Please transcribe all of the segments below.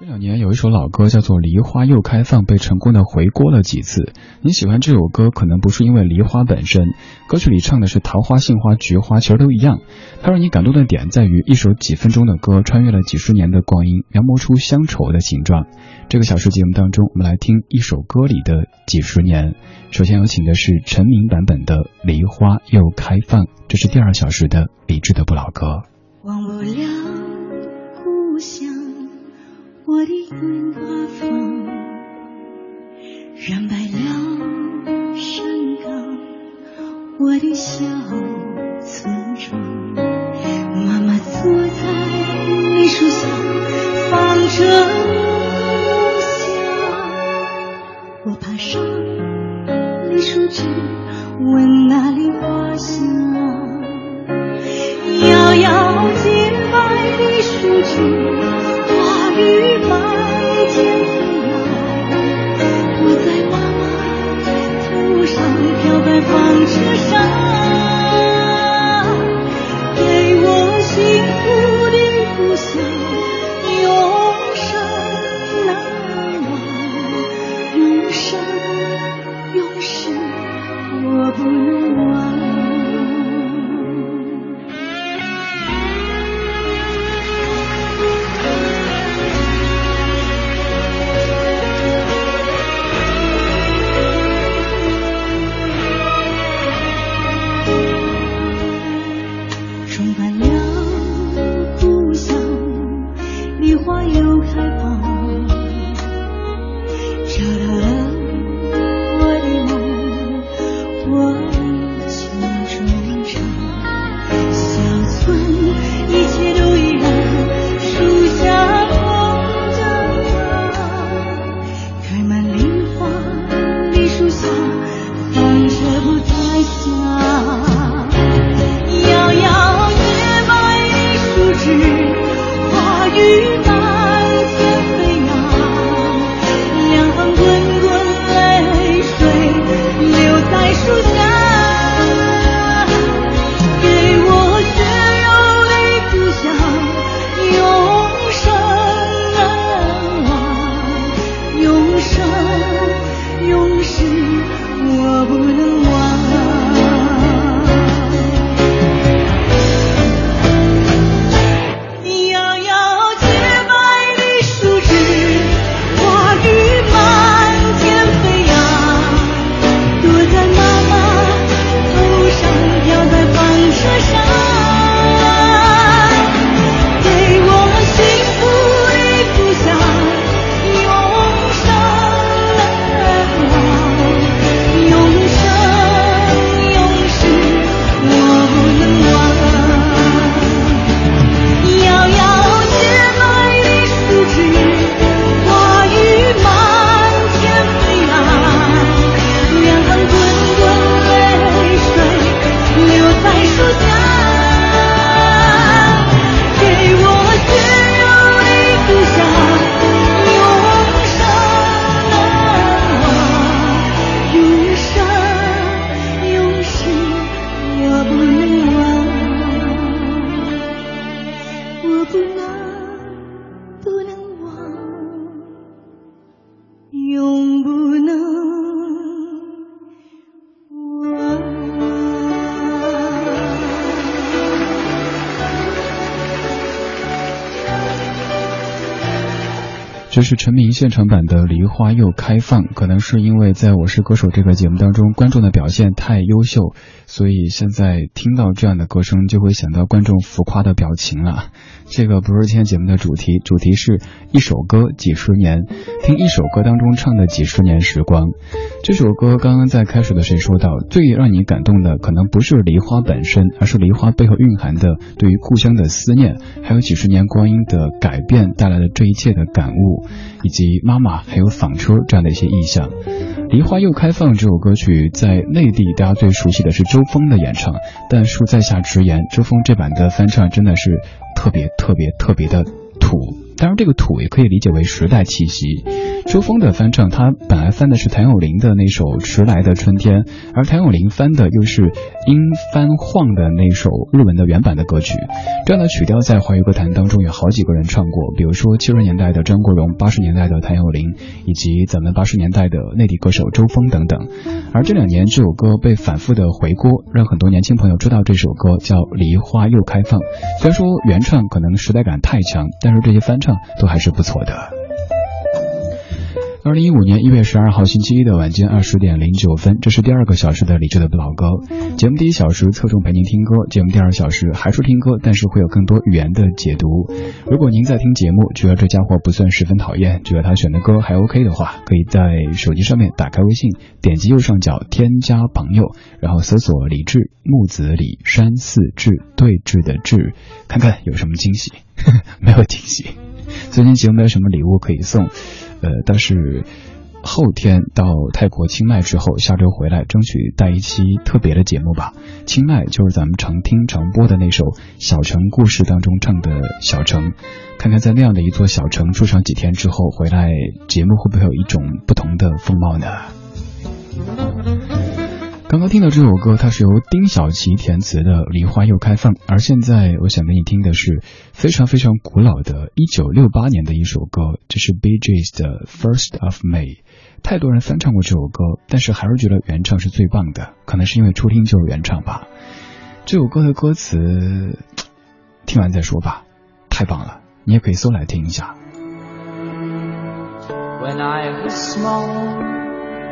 这两年有一首老歌叫做《梨花又开放》，被成功的回锅了几次。你喜欢这首歌，可能不是因为梨花本身，歌曲里唱的是桃花、杏花、菊花，其实都一样。它让你感动的点在于，一首几分钟的歌，穿越了几十年的光阴，描摹出乡愁的形状。这个小时节目当中，我们来听一首歌里的几十年。首先有请的是陈明版本的《梨花又开放》，这是第二小时的理智的不老歌。忘不了，我的樱花房，染白了山岗，我的小村庄。妈妈坐在梨树下，放着梦想。我爬上梨树枝，闻那梨花香。遥遥洁白的树枝，雨满天飞扬我在妈妈头上飘在纺车上给我幸福的故乡永生难忘永生永世我不能忘这是陈明现场版的《梨花又开放》，可能是因为在我是歌手这个节目当中，观众的表现太优秀，所以现在听到这样的歌声，就会想到观众浮夸的表情了。这个不是今天节目的主题，主题是一首歌几十年，听一首歌当中唱的几十年时光。这首歌刚刚在开始的时候说到，最让你感动的可能不是梨花本身，而是梨花背后蕴含的对于故乡的思念，还有几十年光阴的改变带来的这一切的感悟，以及妈妈还有纺车这样的一些意象。《梨花又开放》这首歌曲在内地大家最熟悉的是周峰的演唱，但恕在下直言，周峰这版的翻唱真的是特别特别特别的土。当然，这个土也可以理解为时代气息。周峰的翻唱，他本来翻的是谭咏麟的那首《迟来的春天》，而谭咏麟翻的又是英翻晃的那首日文的原版的歌曲。这样的曲调在华语歌坛当中有好几个人唱过，比如说七十年代的张国荣，八十年代的谭咏麟，以及咱们八十年代的内地歌手周峰等等。而这两年这首歌被反复的回锅，让很多年轻朋友知道这首歌叫《梨花又开放》。虽然说原唱可能时代感太强，但是这些翻唱都还是不错的。二零一五年一月十二号星期一的晚间二十点零九分，这是第二个小时的理智的老歌。节目第一小时侧重陪您听歌，节目第二小时还是听歌，但是会有更多语言的解读。如果您在听节目，觉得这家伙不算十分讨厌，觉得他选的歌还 OK 的话，可以在手机上面打开微信，点击右上角添加朋友，然后搜索李志木子李山寺志对峙的志，看看有什么惊喜。没有惊喜。最近节目没有什么礼物可以送。呃，但是后天到泰国清迈之后，下周回来，争取带一期特别的节目吧。清迈就是咱们常听常播的那首《小城故事》当中唱的小城，看看在那样的一座小城住上几天之后，回来节目会不会有一种不同的风貌呢？刚刚听到这首歌，它是由丁小琪填词的《梨花又开放》，而现在我想给你听的是非常非常古老的1968年的一首歌，这是 Bee Gees 的《First of May》。太多人翻唱过这首歌，但是还是觉得原唱是最棒的，可能是因为初听就是原唱吧。这首歌的歌词听完再说吧，太棒了，你也可以搜来听一下。When I was small.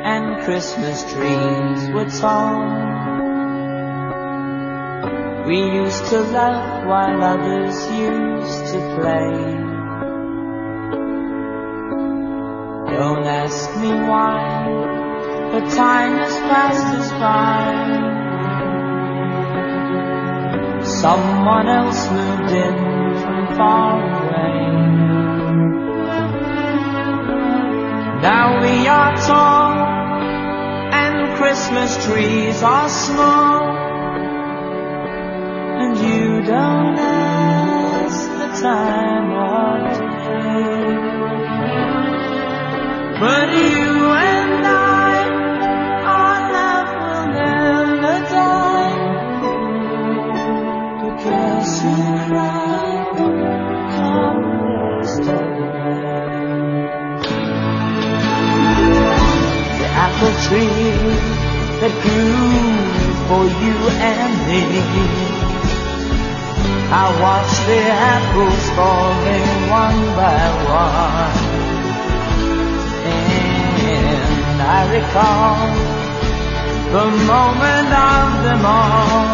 And Christmas trees were tall. We used to laugh while others used to play. Don't ask me why, but time has passed us by. Someone else moved in from far away. Now we are tall Christmas trees are small and you don't ask the time of day. But you and I, our love will never die because you cry come The apple tree that grew for you and me. I watched the apples falling one by one. And I recall the moment of them all.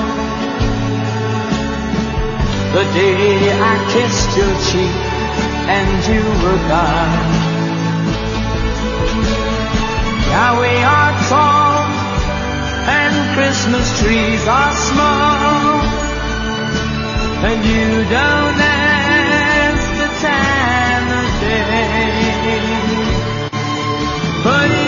The day I kissed your cheek and you were gone. Now we are torn Christmas trees are small, and you don't ask the time of day. But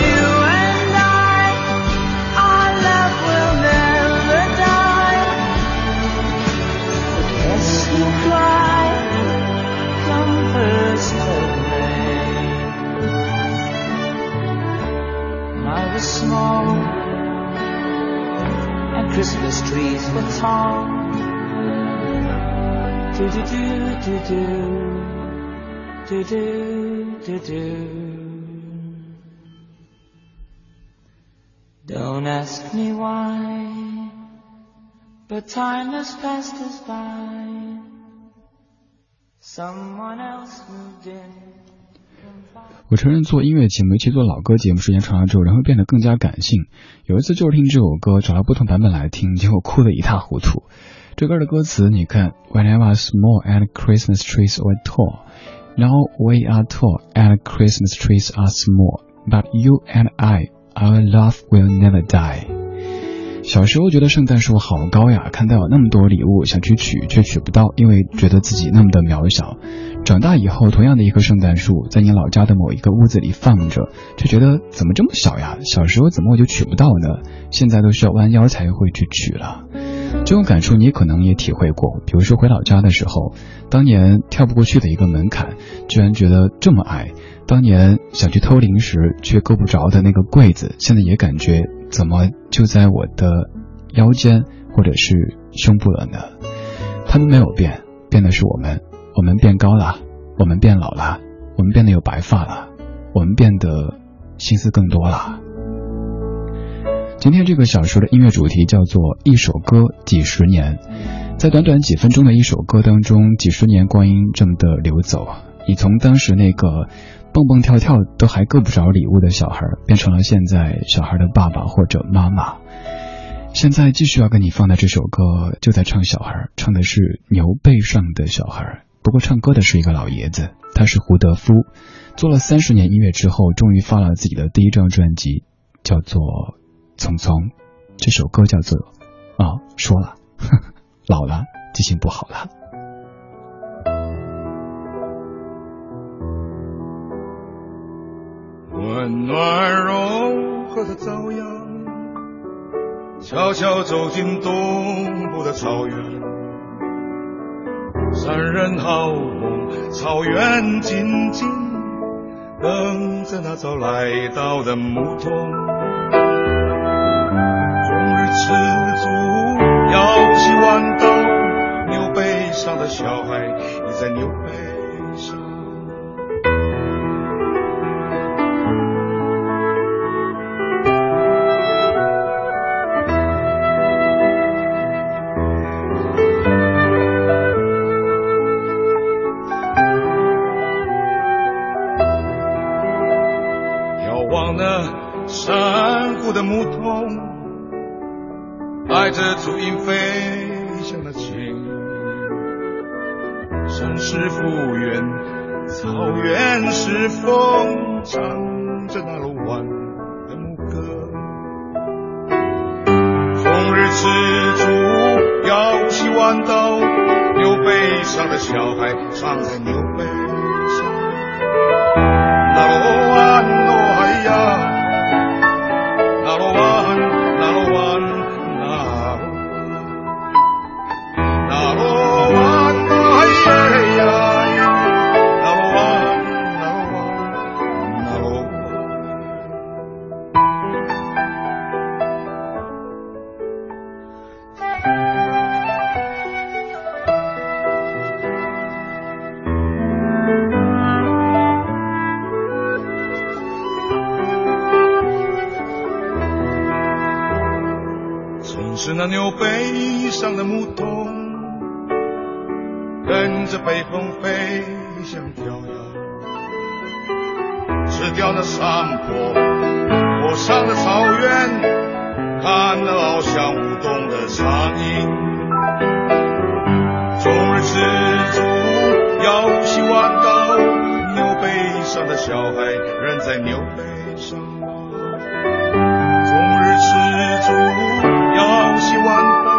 Christmas trees were tall. Do do do do do do do do do. Don't ask me why, but time has passed us by. Someone else moved in. 我承认做音乐节目，尤其做老歌节目，时间长了之后，人会变得更加感性。有一次就是听这首歌，找了不同版本来听，结果哭得一塌糊涂。这歌的歌词，你看，When I was small and Christmas trees were tall, now we are tall and Christmas trees are small, but you and I, our love will never die. 小时候觉得圣诞树好高呀，看到有那么多礼物想去取，却取不到，因为觉得自己那么的渺小。长大以后，同样的一棵圣诞树，在你老家的某一个屋子里放着，却觉得怎么这么小呀？小时候怎么我就取不到呢？现在都需要弯腰才会去取了。这种感触你可能也体会过，比如说回老家的时候，当年跳不过去的一个门槛，居然觉得这么矮；当年想去偷零食却够不着的那个柜子，现在也感觉怎么就在我的腰间或者是胸部了呢？他们没有变，变的是我们，我们变高了，我们变老了，我们变得有白发了，我们变得心思更多了。今天这个小说的音乐主题叫做一首歌几十年，在短短几分钟的一首歌当中，几十年光阴这么的流走，你从当时那个蹦蹦跳跳都还够不着礼物的小孩，变成了现在小孩的爸爸或者妈妈。现在继续要跟你放的这首歌，就在唱小孩，唱的是牛背上的小孩。不过唱歌的是一个老爷子，他是胡德夫，做了三十年音乐之后，终于发了自己的第一张专辑，叫做。匆匆，这首歌叫做啊，说了，老了，记性不好了。温暖柔和的朝阳，悄悄走进东部的草原，山人好梦，草原静静等着那早来到的牧童。赤足摇起弯刀，牛背上的小孩倚在牛背孩吃掉那山坡我上的草原，看了翱翔舞动的苍鹰。终日吃足，摇起弯刀，牛背上的小孩仍在牛背上。终日吃足。摇起弯刀，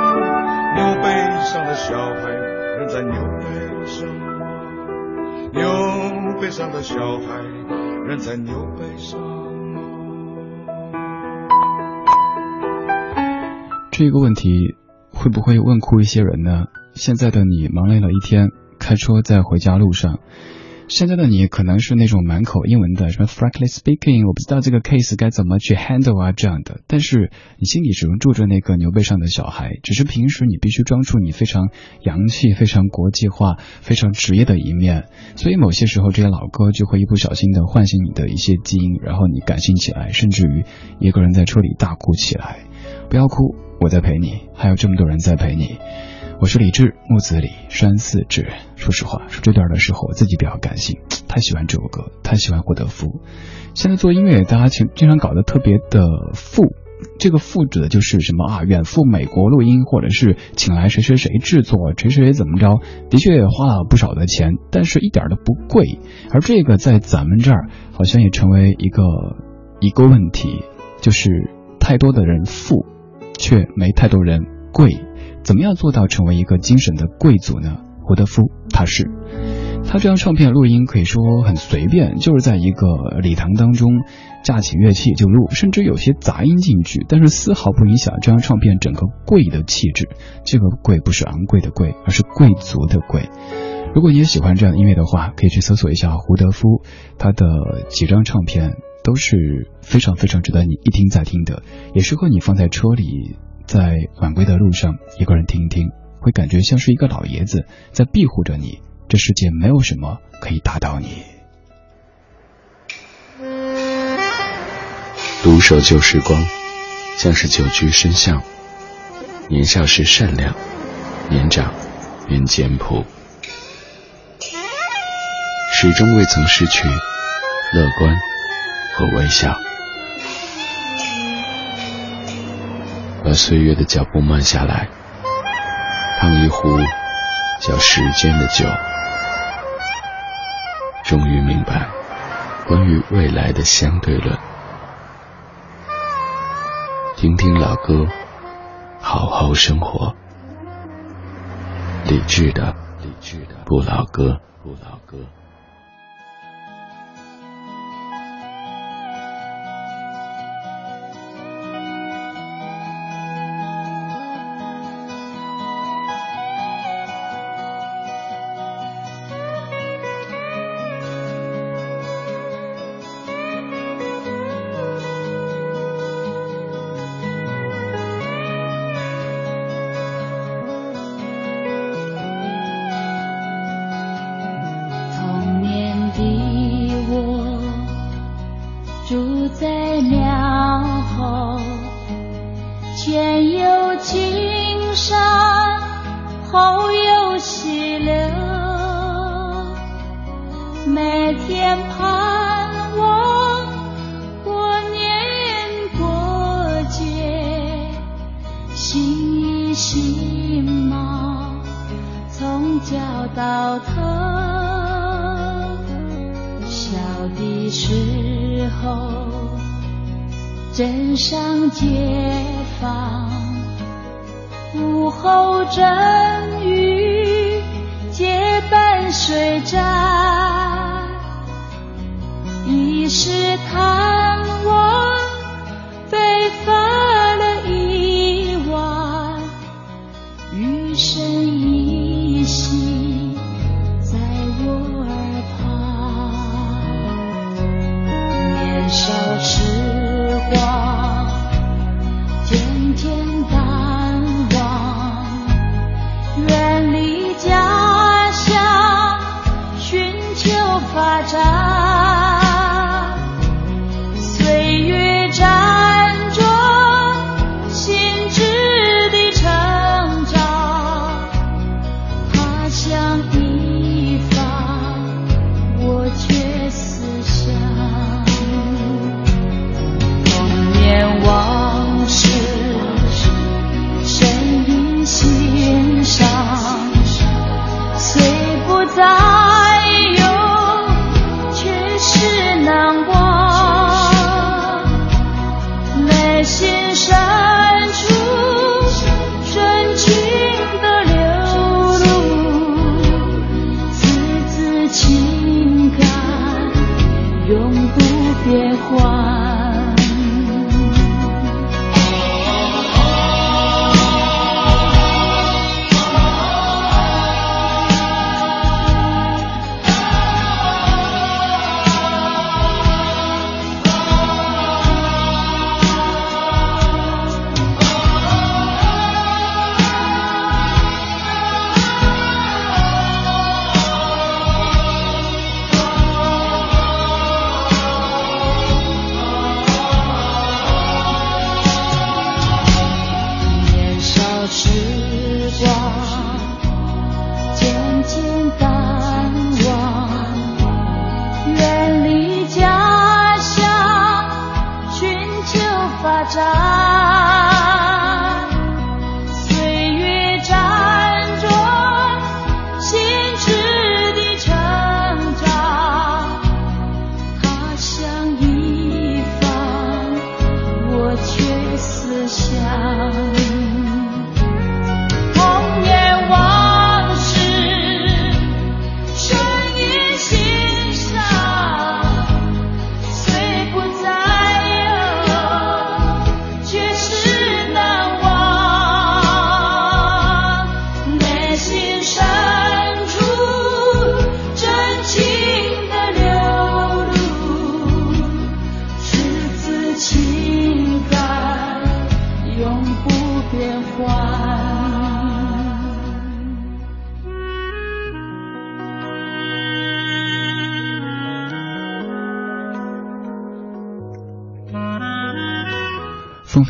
牛背上的小孩仍在牛背上。牛背上的小孩这个问题会不会问哭一些人呢？现在的你忙累了一天，开车在回家路上。现在的你可能是那种满口英文的，什么 frankly speaking，我不知道这个 case 该怎么去 handle 啊这样的，但是你心里始终住着那个牛背上的小孩，只是平时你必须装出你非常洋气、非常国际化、非常职业的一面，所以某些时候这些老歌就会一不小心的唤醒你的一些基因，然后你感性起来，甚至于一个人在车里大哭起来。不要哭，我在陪你，还有这么多人在陪你。我是李志，木子李，山寺志。说实话，说这段的时候，我自己比较感性，太喜欢这首歌，太喜欢胡德夫。现在做音乐，大家经经常搞得特别的富，这个富指的就是什么啊？远赴美国录音，或者是请来谁谁谁制作，谁谁谁怎么着？的确也花了不少的钱，但是一点都不贵。而这个在咱们这儿，好像也成为一个一个问题，就是太多的人富，却没太多人贵。怎么样做到成为一个精神的贵族呢？胡德夫他是，他这张唱片录音可以说很随便，就是在一个礼堂当中架起乐器就录，甚至有些杂音进去，但是丝毫不影响这张唱片整个贵的气质。这个贵不是昂贵的贵，而是贵族的贵。如果你也喜欢这样的音乐的话，可以去搜索一下胡德夫，他的几张唱片都是非常非常值得你一听再听的，也适合你放在车里，在晚归的路上一个人听一听，会感觉像是一个老爷子在庇护着你。这世界没有什么可以打倒你。独守旧时光，像是久居深巷。年少时善良，年长人简朴，始终未曾失去乐观和微笑。把岁月的脚步慢下来，烫一壶叫时间的酒。终于明白，关于未来的相对论。听听老歌，好好生活。理智的，理智的不老歌，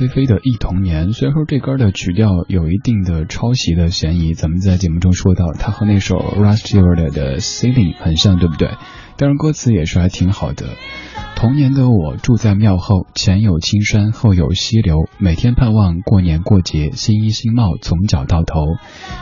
飞的《忆童年》，虽然说这歌的曲调有一定的抄袭的嫌疑，咱们在节目中说到，它和那首 Russ Stewart 的《Ceiling》很像，对不对？当然歌词也是还挺好的。童年的我住在庙后，前有青山，后有溪流，每天盼望过年过节，新衣新帽从脚到头。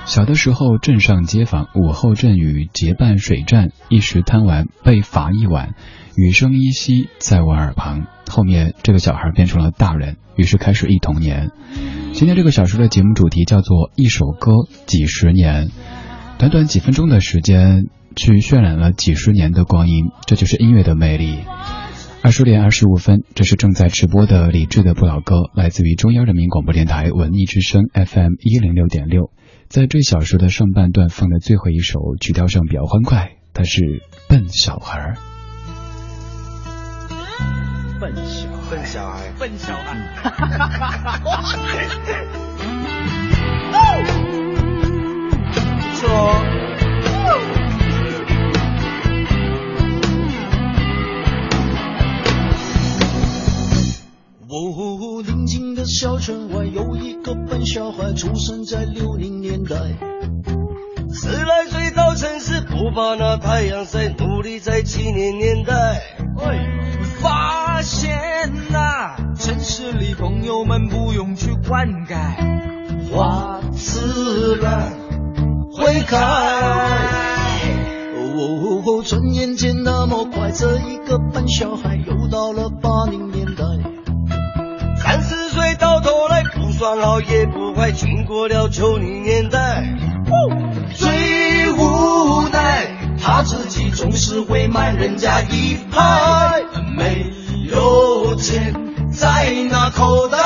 小的时候镇上街坊，午后阵雨结伴水战，一时贪玩被罚一晚，雨声依稀在我耳旁。后面这个小孩变成了大人，于是开始忆童年。今天这个小时的节目主题叫做一首歌几十年，短短几分钟的时间去渲染了几十年的光阴，这就是音乐的魅力。二十点二十五分，这是正在直播的李志的不老歌，来自于中央人民广播电台文艺之声 FM 一零六点六。在这小时的上半段放的最后一首，曲调上比较欢快，它是《笨小孩》。笨小笨小孩，笨小孩，不错。哦，宁静的小城外有一个笨小孩，出生在六零年代。十来岁到城市，不怕那太阳晒，努力在七零年代。发现呐、城市里朋友们不用去灌溉，花自然会开。哦，转眼间那么快，这一个笨小孩又到了八零年代。三十岁到头来算好也不坏，经过了九零年代。最无奈，他自己总是会慢人家一拍，没有钱在那口袋。哎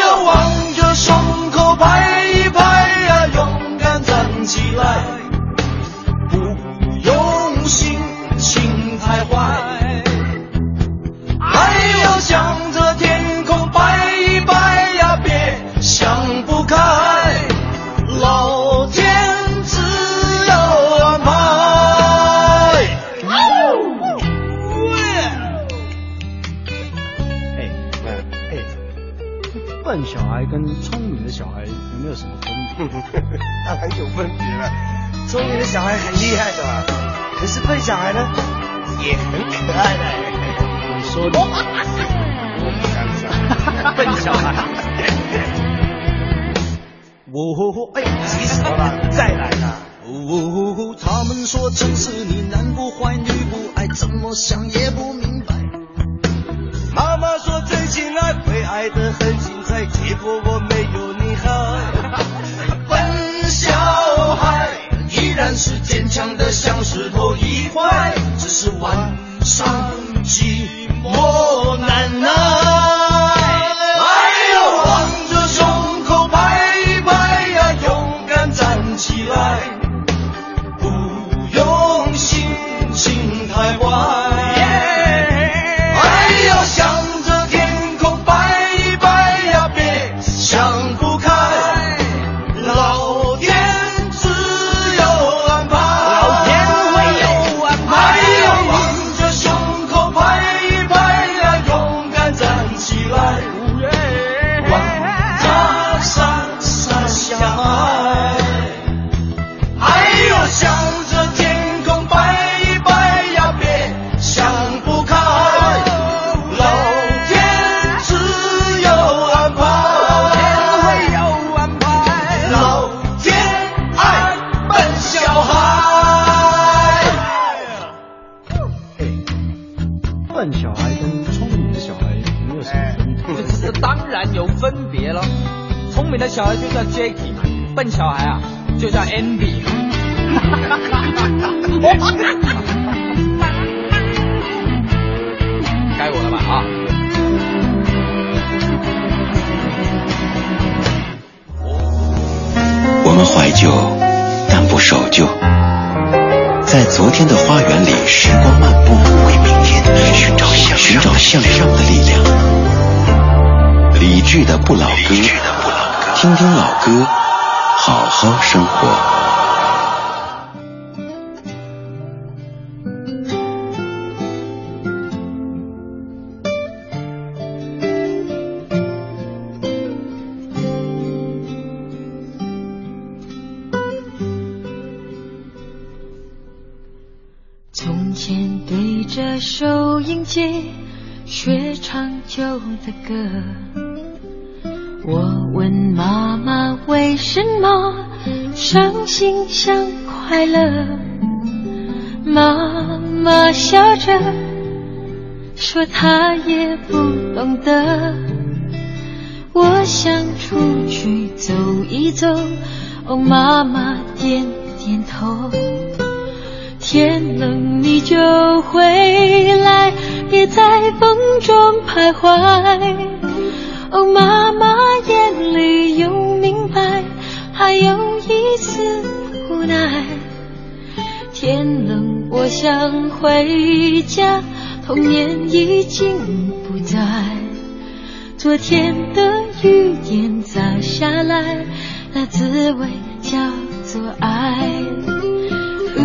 呀，望着胸口拍一拍呀，勇敢站起来，不用心，心太坏。跟聪明的小孩有没有什么分别？当然有分别了，聪明的小孩很厉害的，可是笨小孩呢，也很可爱的。你说的，我不敢讲，笨小孩。哦，哎，急死我了，再来啦！哦，他们说城市里男不坏女不爱，怎么想也不明白。妈妈说真心爱会爱得很结果我没有你好。笨小孩依然是坚强的像石头一块，只是晚上寂寞难耐。笨小孩啊就叫 Andy。该我了吧啊！我们怀旧，但不守旧。在昨天的花园里，时光漫步，为明天寻找向寻找向上的力量。理智的不老歌，听听老歌，好好生活。说她也不懂得。我想出去走一走，哦，妈妈点点头。天冷你就回来，别在风中徘徊。哦，妈妈眼里有明白，还有一丝无奈。天冷我想回家，童年已经不在。昨天的雨点砸下来，那滋味叫做爱。呜，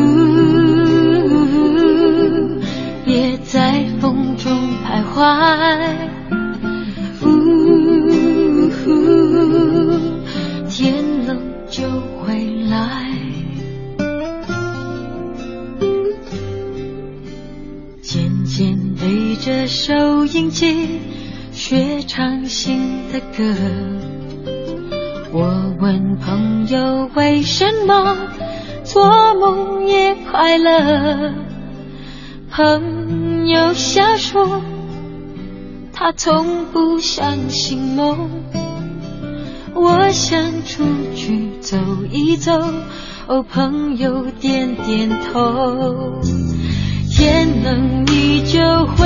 别在风中徘徊。对着收音机学唱新的歌。我问朋友为什么做梦也快乐，朋友笑说他从不相信梦。我想出去走一走，哦，朋友点点头。天冷你就回，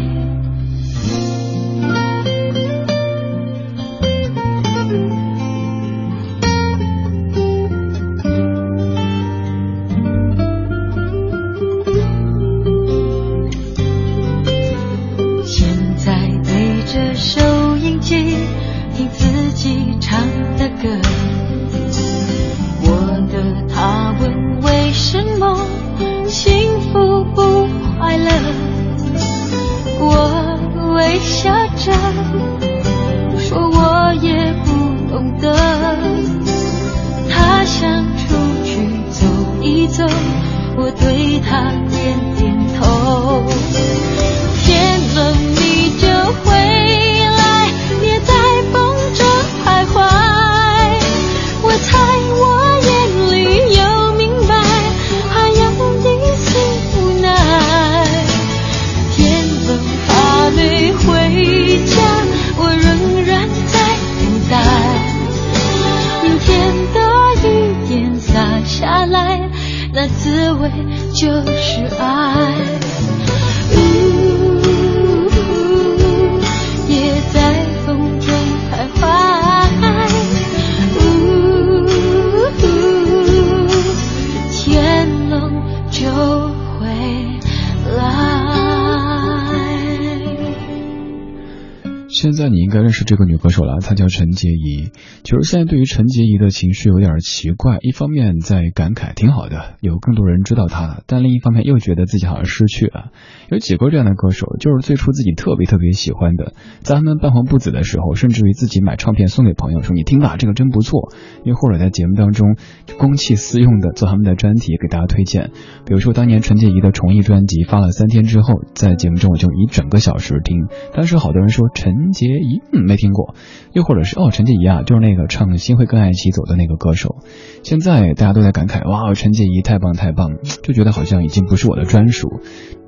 现在你应该认识这个女歌手了，她叫陈洁仪。其实现在对于陈洁仪的情绪有点奇怪，一方面在感慨挺好的，有更多人知道她了，但另一方面又觉得自己好像失去了。有几个这样的歌手，就是最初自己特别特别喜欢的，在他们半红不紫的时候，甚至于自己买唱片送给朋友说你听吧，这个真不错。又或者在节目当中公器私用的做他们的专题给大家推荐。比如说当年陈洁仪的重艺专辑发了三天之后，在节目中我就一整个小时听，当时好多人说陈陈洁仪嗯没听过，又或者是哦陈洁仪啊就是那个唱《心会跟爱一起走》的那个歌手。现在大家都在感慨哇陈洁仪太棒太棒，就觉得好像已经不是我的专属。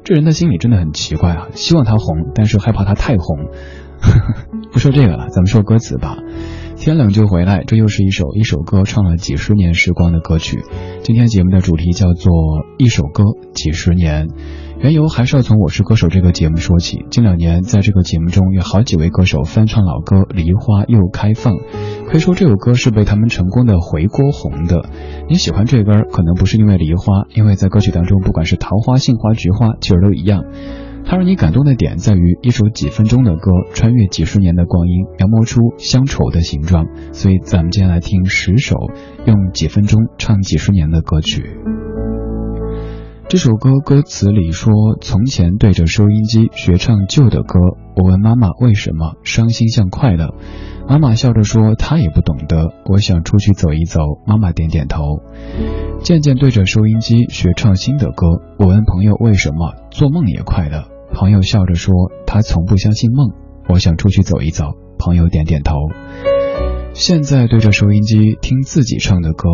这人的心里真的很奇怪啊，希望他红，但是害怕他太红。不说这个了，咱们说歌词吧。天冷就回来，这又是一首一首歌唱了几十年时光的歌曲。今天节目的主题叫做一首歌几十年，缘由还是要从《我是歌手》这个节目说起。近两年，在这个节目中有好几位歌手翻唱老歌《梨花又开放》，可以说这首歌是被他们成功的回锅红的。你喜欢这歌，可能不是因为梨花，因为在歌曲当中，不管是桃花、杏花、菊花，其实都一样。它让你感动的点在于一首几分钟的歌，穿越几十年的光阴，描摹出乡愁的形状。所以，咱们接下来听十首用几分钟唱几十年的歌曲。这首歌歌词里说：“从前对着收音机学唱旧的歌，我问妈妈为什么伤心像快乐，妈妈笑着说她也不懂得。我想出去走一走，妈妈点点头。渐渐对着收音机学唱新的歌，我问朋友为什么做梦也快乐。”朋友笑着说：“他从不相信梦。”我想出去走一走。朋友点点头。现在对着收音机听自己唱的歌，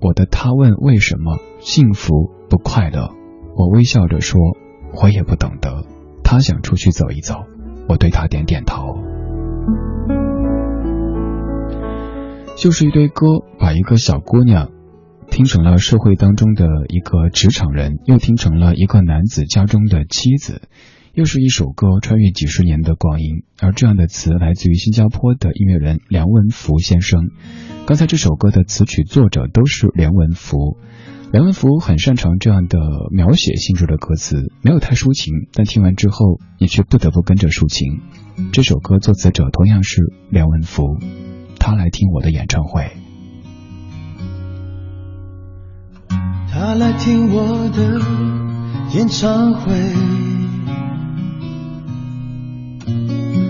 我的他问为什么幸福不快乐？我微笑着说：“我也不懂得。”他想出去走一走，我对他点点头。就是一堆歌，把一个小姑娘听成了社会当中的一个职场人，又听成了一个男子家中的妻子。又是一首歌，穿越几十年的光阴，而这样的词来自于新加坡的音乐人梁文福先生。刚才这首歌的词曲作者都是梁文福。梁文福很擅长这样的描写性质的歌词，没有太抒情，但听完之后你却不得不跟着抒情。这首歌作词者同样是梁文福，他来听我的演唱会。他来听我的演唱会。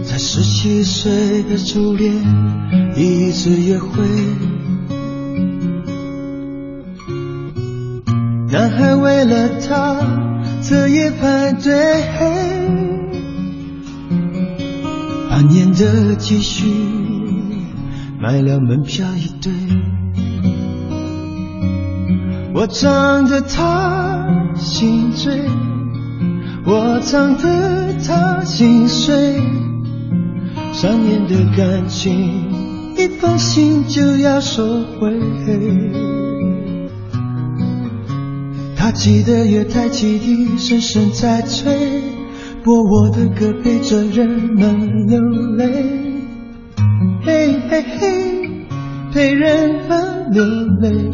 在十七岁的初恋，一次约会，男孩为了她彻夜排队，半年的积蓄买了门票一对，我唱得他心醉，我唱得他心碎。三年的感情，一封信就要收回。记得月台汽笛声声在催，播我的歌陪着人们流泪。嘿嘿嘿，陪人们流泪。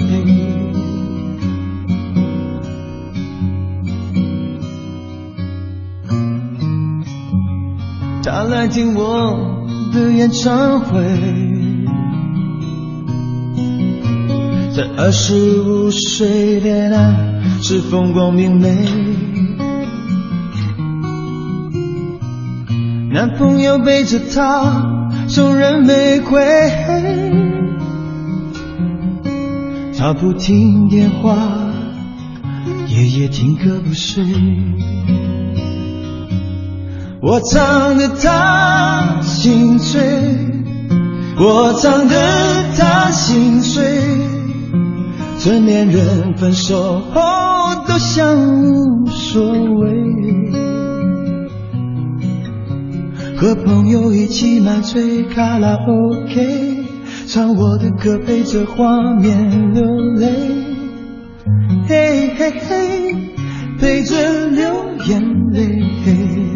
他来听我。的演唱会，在二十五岁恋爱是风光明媚，男朋友背着她送人玫瑰，她不听电话，夜夜听歌不睡。我唱得她心碎，我唱得她心碎。成年人分手后都像无所谓，和朋友一起买醉卡拉 OK，唱我的歌陪着画面流泪，嘿嘿嘿，陪着流眼泪。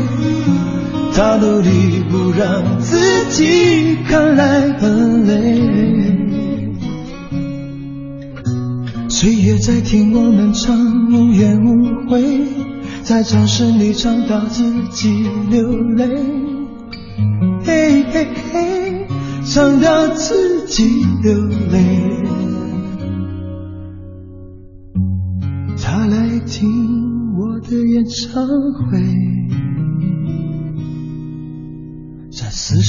他努力不让自己看来很累。岁月在听我们唱无怨无悔，在掌声里唱到自己流泪，嘿嘿嘿，唱到自己流泪。他来听我的演唱会，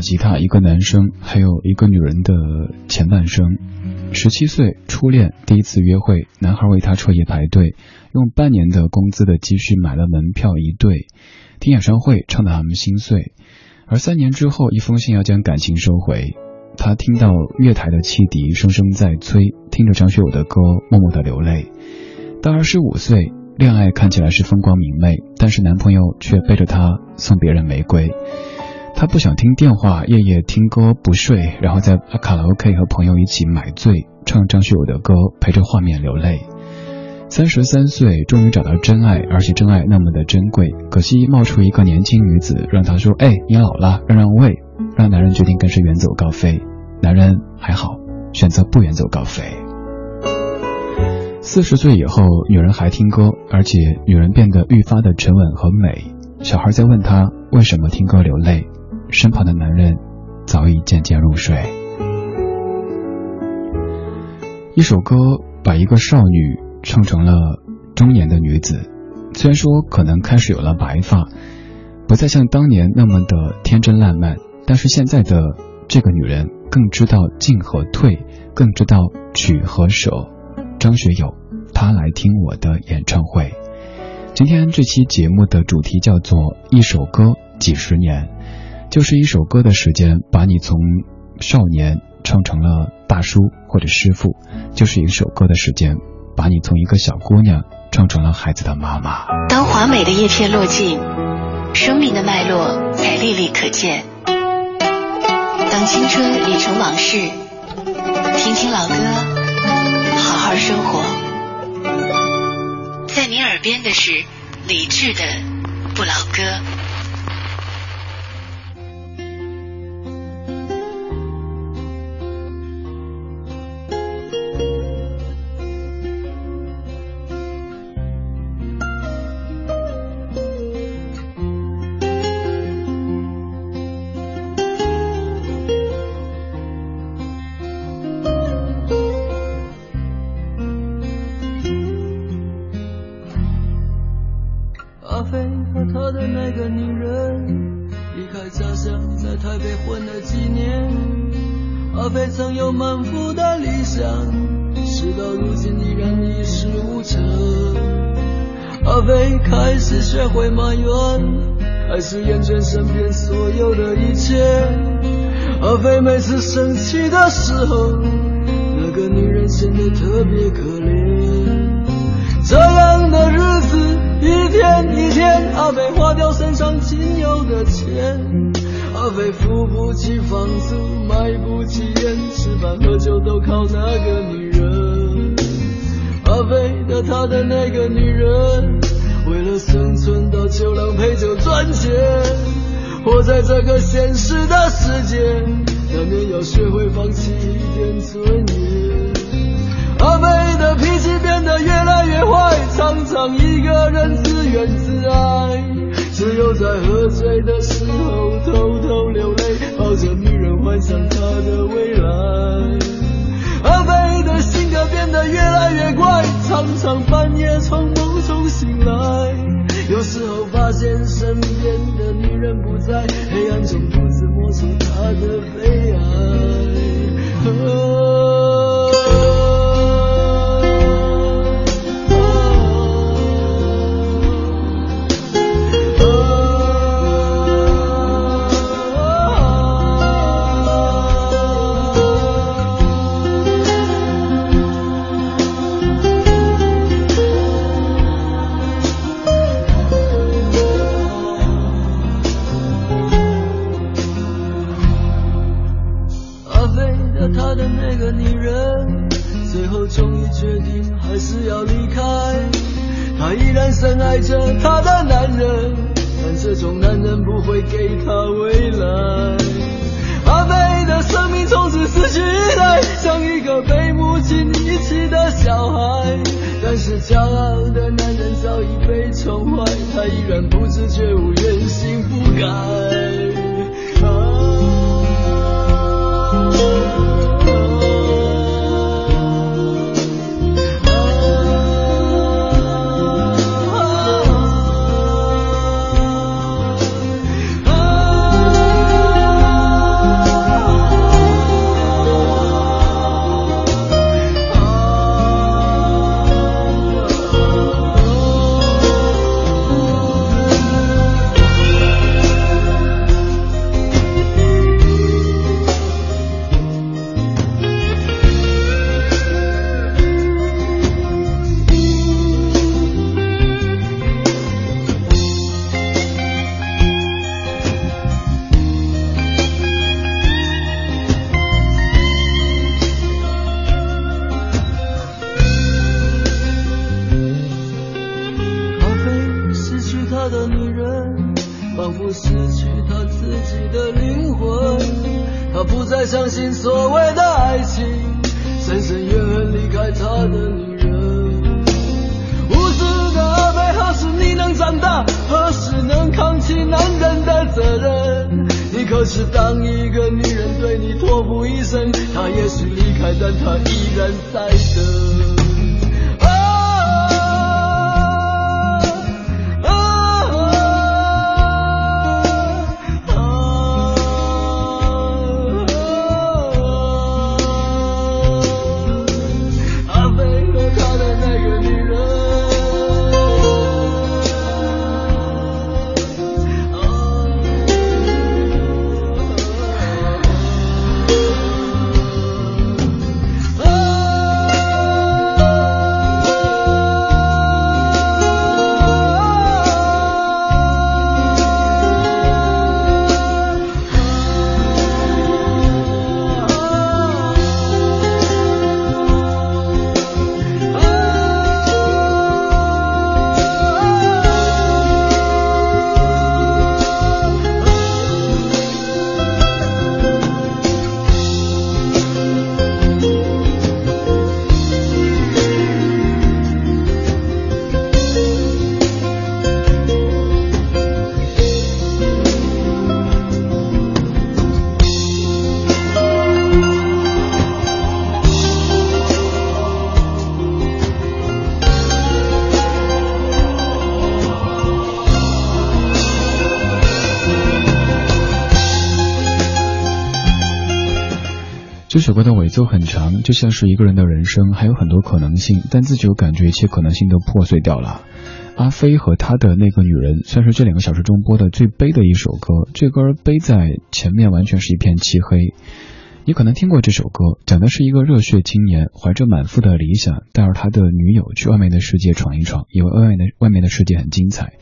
吉他，一个男生，还有一个女人的前半生。十七岁初恋，第一次约会，男孩为她彻夜排队，用半年的工资的积蓄买了门票一对，听演唱会唱得他们心碎。而三年之后，一封信要将感情收回。他听到月台的汽笛声声在催，听着张学友的歌，默默的流泪。到二十五岁，恋爱看起来是风光明媚，但是男朋友却背着她送别人玫瑰。他不想听电话，夜夜听歌不睡，然后在卡拉 OK 和朋友一起买醉，唱张学友的歌，陪着画面流泪。三十三岁，终于找到真爱，而且真爱那么的珍贵，可惜冒出一个年轻女子，让他说：“哎，你老了，让让位。”让男人决定跟谁远走高飞。男人还好，选择不远走高飞。四十岁以后，女人还听歌，而且女人变得愈发的沉稳和美。小孩在问她为什么听歌流泪。身旁的男人早已渐渐入睡。一首歌把一个少女唱成了中年的女子，虽然说可能开始有了白发，不再像当年那么的天真烂漫，但是现在的这个女人更知道进和退，更知道取和舍。张学友，他来听我的演唱会。今天这期节目的主题叫做一首歌几十年。就是一首歌的时间，把你从少年唱成了大叔或者师傅；就是一首歌的时间，把你从一个小姑娘唱成了孩子的妈妈。当华美的叶片落尽，生命的脉络才历历可见。当青春已成往事，听听老歌，好好生活。在你耳边的是李志的《不老歌》。身边所有的一切。阿飞每次生气的时候，那个女人显得特别可怜。这样的日子一天一天，阿飞花掉身上仅有的钱。阿飞付不起房租，买不起烟，吃饭喝酒都靠那个女人。阿飞的他的那个女人。为了生存到酒廊陪酒赚钱，活在这个现实的世界，难免要学会放弃一点尊严。阿飞的脾气变得越来越坏，常常一个人自怨自艾，只有在喝醉的时候偷偷流泪，抱着女人幻想他的未来。阿飞的性格变得越来越怪，常常半夜从梦中醒来，有时候发现身边的女人不在，黑暗中独自摸索她的悲哀。爱着她的男人，但这种男人不会给她未来。阿飞的生命从此失去依赖，像一个被母亲遗弃的小孩。但是骄傲的男人早已被宠坏，他依然不知觉无怨心不改。但它依然在等。这首歌的尾奏很长，就像是一个人的人生还有很多可能性，但自己又感觉一切可能性都破碎掉了。阿飞和他的那个女人，算是这两个小时中播的最悲的一首歌。这歌悲在前面完全是一片漆黑。你可能听过这首歌，讲的是一个热血青年怀着满腹的理想，带着他的女友去外面的世界闯一闯，以为外面的外面的世界很精彩，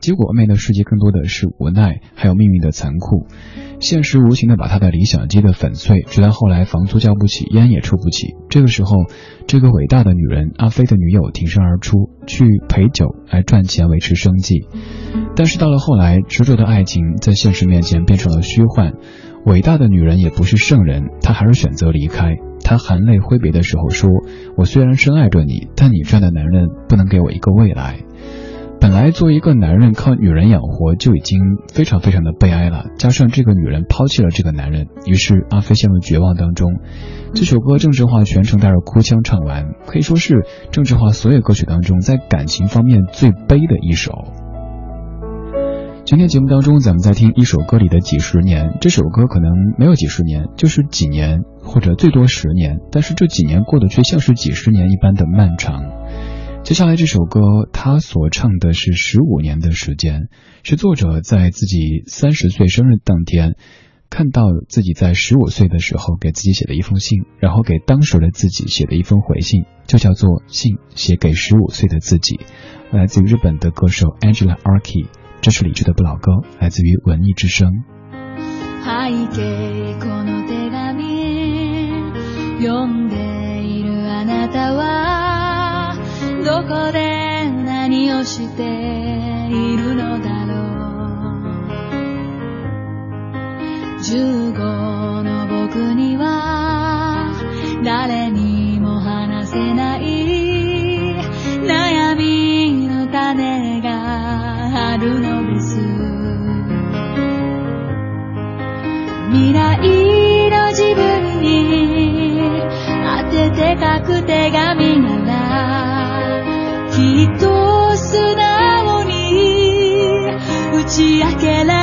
结果外面的世界更多的是无奈，还有命运的残酷。现实无情的把他的理想击得粉碎，直到后来房租交不起，烟也抽不起。这个时候，这个伟大的女人阿飞的女友挺身而出，去陪酒来赚钱维持生计。但是到了后来，执着的爱情在现实面前变成了虚幻。伟大的女人也不是圣人，她还是选择离开。她含泪挥别的时候说：“我虽然深爱着你，但你这样的男人不能给我一个未来。”本来作为一个男人靠女人养活就已经非常非常的悲哀了，加上这个女人抛弃了这个男人，于是阿飞陷入绝望当中。这首歌郑智化全程带着哭腔唱完，可以说是郑智化所有歌曲当中在感情方面最悲的一首。今天节目当中，咱们在听一首歌里的几十年。这首歌可能没有几十年，就是几年或者最多十年，但是这几年过得却像是几十年一般的漫长。接下来这首歌，他所唱的是十五年的时间，是作者在自己三十岁生日当天，看到自己在十五岁的时候给自己写的一封信，然后给当时的自己写的一封回信，就叫做《信写给十五岁的自己》，来自于日本的歌手 Angela Arki。这是李智的不老歌，来自于文艺之声。書く手紙ならきっと素直に打ち明けられ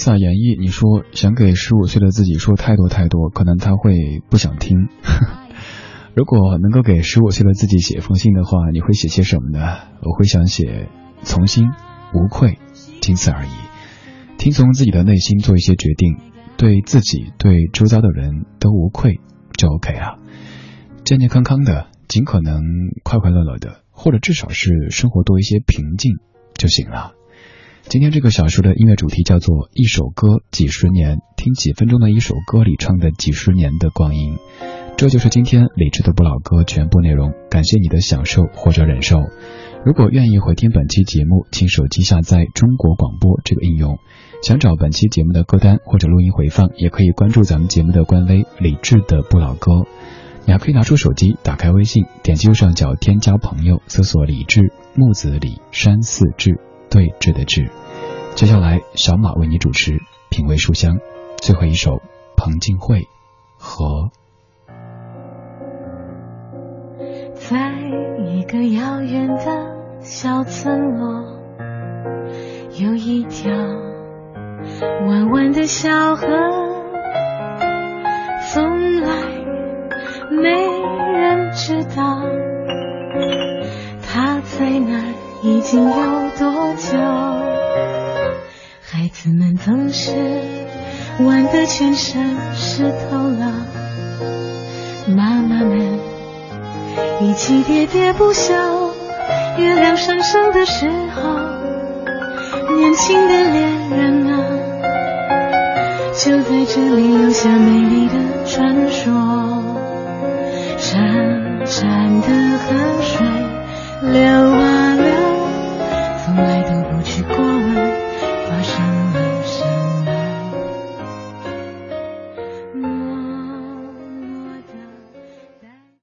Lisa 演绎，你说想给十五岁的自己说太多太多，可能他会不想听。如果能够给十五岁的自己写封信的话，你会写些什么呢？我会想写从心、无愧，仅此而已。听从自己的内心做一些决定，对自己、对周遭的人都无愧就 OK 啊。健健康康的，尽可能快快乐乐的，或者至少是生活多一些平静就行了。今天这个小说的音乐主题叫做《一首歌几十年》，听几分钟的一首歌里唱的几十年的光阴。这就是今天理智的不老歌全部内容，感谢你的享受或者忍受。如果愿意回听本期节目，请手机下载中国广播这个应用，想找本期节目的歌单或者录音回放，也可以关注咱们节目的官微“李智的不老歌”。你还可以拿出手机，打开微信，点击右上角添加朋友，搜索“李智木子李山寺志对峙的志”。接下来，小马为你主持《品味书香》，最后一首彭靖惠和。在一个遥远的小村落，有一条弯弯的小河，从来没人知道它在那已经有多久。孩子们总是玩得全身湿透了，妈妈们。一起喋喋不休，月亮上升的时候，年轻的恋人啊，就在这里留下美丽的传说。潺潺的河水流啊流，从来都不去过问生。